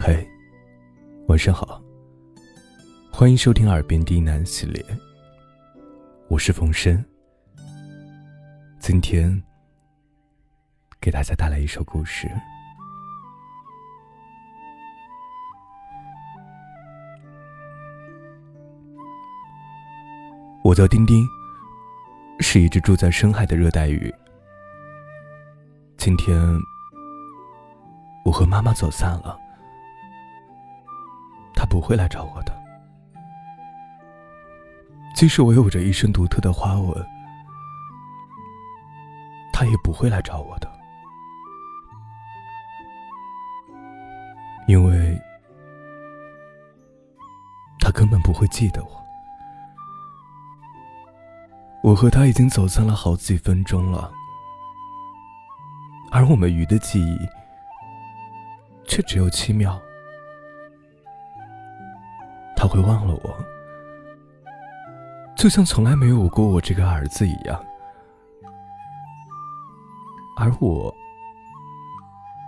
嘿，晚上好。欢迎收听《耳边低喃》系列，我是冯生。今天给大家带来一首故事。我叫丁丁，是一只住在深海的热带鱼。今天我和妈妈走散了，不会来找我的。即使我有着一身独特的花纹，他也不会来找我的，因为他根本不会记得我。我和他已经走散了好几分钟了。而我们鱼的记忆，却只有七秒。他会忘了我，就像从来没有过我这个儿子一样。而我，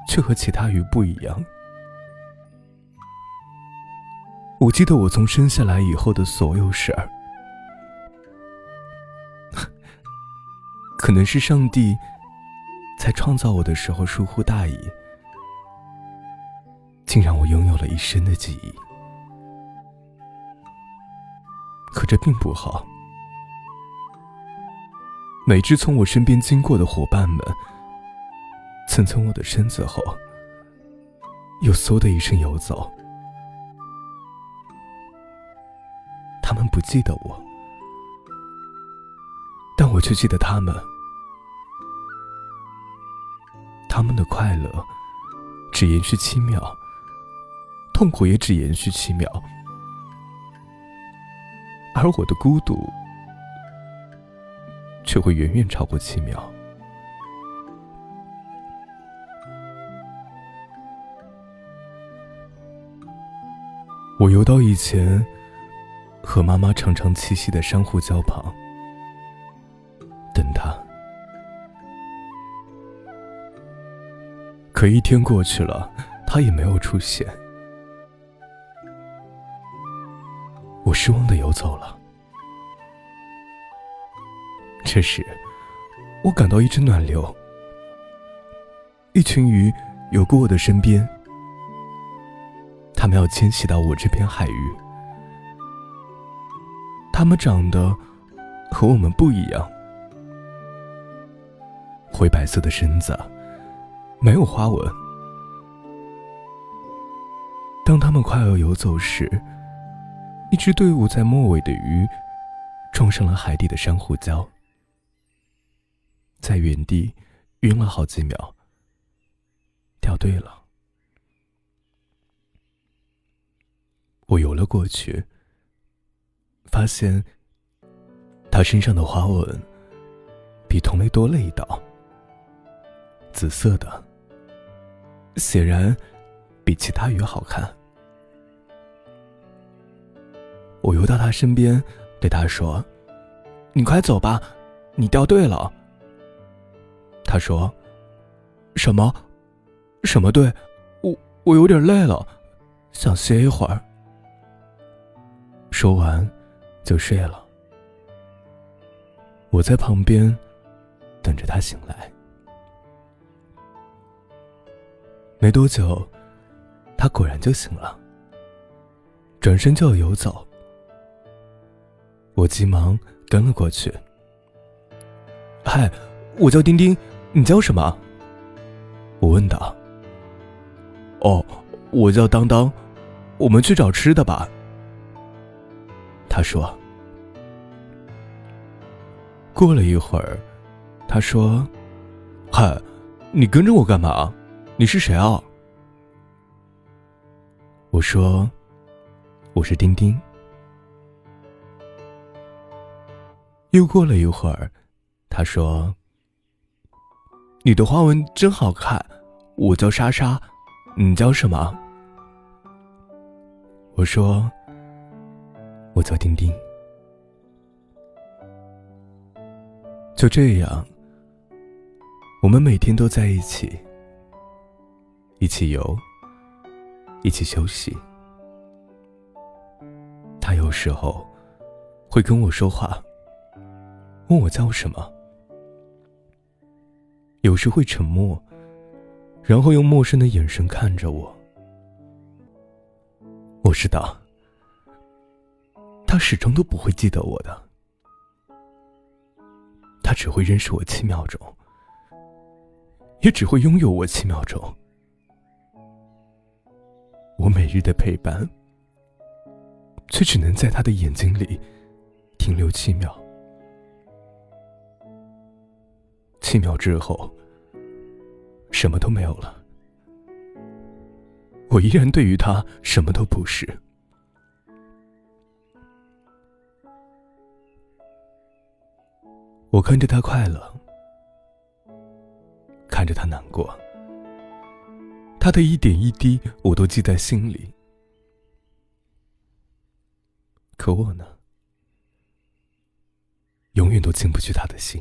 却和其他鱼不一样。我记得我从生下来以后的所有事儿，可能是上帝。在创造我的时候疏忽大意，竟让我拥有了一生的记忆。这并不好。每只从我身边经过的伙伴们，蹭蹭我的身子后，又嗖的一声游走。他们不记得我，但我却记得他们。他们的快乐只延续七秒，痛苦也只延续七秒，而我的孤独却会远远超过七秒。我游到以前和妈妈常常栖息的珊瑚礁旁，等她。可一天过去了，他也没有出现。我失望的游走了。这时，我感到一阵暖流，一群鱼游过我的身边，它们要迁徙到我这片海域。它们长得和我们不一样，灰白色的身子。没有花纹。当他们快要游走时，一支队伍在末尾的鱼撞上了海底的珊瑚礁，在原地晕了好几秒，掉队了。我游了过去，发现他身上的花纹比同类多了一道，紫色的。显然，比其他鱼好看。我游到他身边，对他说：“你快走吧，你掉队了。”他说：“什么？什么队？我我有点累了，想歇一会儿。”说完，就睡了。我在旁边等着他醒来。没多久，他果然就醒了，转身就要游走。我急忙跟了过去。嗨，我叫丁丁，你叫什么？我问道。哦，我叫当当，我们去找吃的吧。他说。过了一会儿，他说：“嗨，你跟着我干嘛？”你是谁啊？我说：“我是丁丁。”又过了一会儿，他说：“你的花纹真好看。”我叫莎莎，你叫什么？我说：“我叫丁丁。”就这样，我们每天都在一起。一起游，一起休息。他有时候会跟我说话，问我叫什么。有时会沉默，然后用陌生的眼神看着我。我知道，他始终都不会记得我的，他只会认识我七秒钟，也只会拥有我七秒钟。我每日的陪伴，却只能在他的眼睛里停留七秒。七秒之后，什么都没有了。我依然对于他什么都不是。我看着他快乐，看着他难过，他的一点一滴我都记在心里。可我呢，永远都进不去他的心。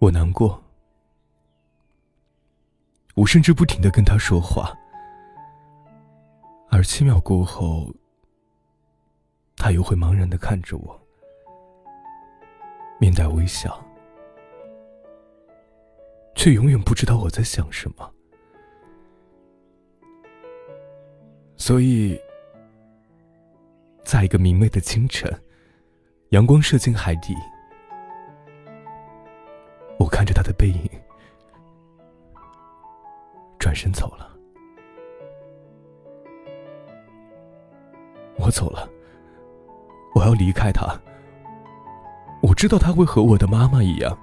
我难过，我甚至不停的跟他说话，而七秒过后，他又会茫然的看着我，面带微笑，却永远不知道我在想什么。所以，在一个明媚的清晨，阳光射进海底。我看着他的背影，转身走了。我走了，我要离开他。我知道他会和我的妈妈一样，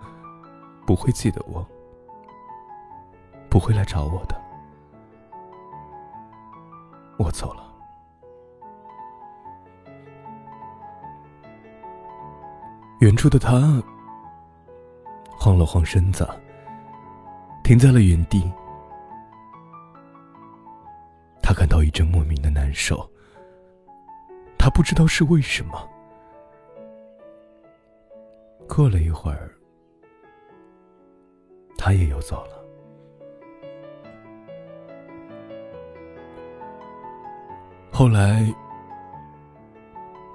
不会记得我，不会来找我的。我走了。远处的他。晃了晃身子，停在了原地。他感到一阵莫名的难受，他不知道是为什么。过了一会儿，他也又走了。后来，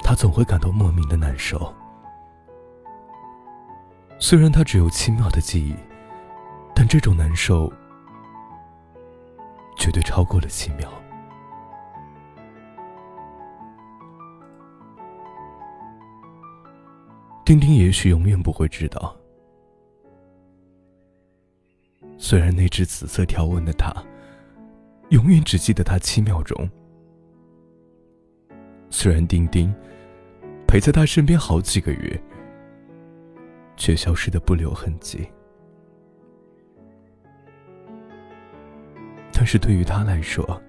他总会感到莫名的难受。虽然他只有七秒的记忆，但这种难受绝对超过了七秒。丁丁也许永远不会知道，虽然那只紫色条纹的他，永远只记得他七秒钟。虽然丁丁陪在他身边好几个月。却消失的不留痕迹。但是对于他来说，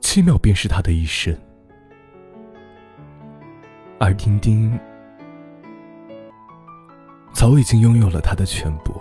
七秒便是他的一生，而丁丁早已经拥有了他的全部。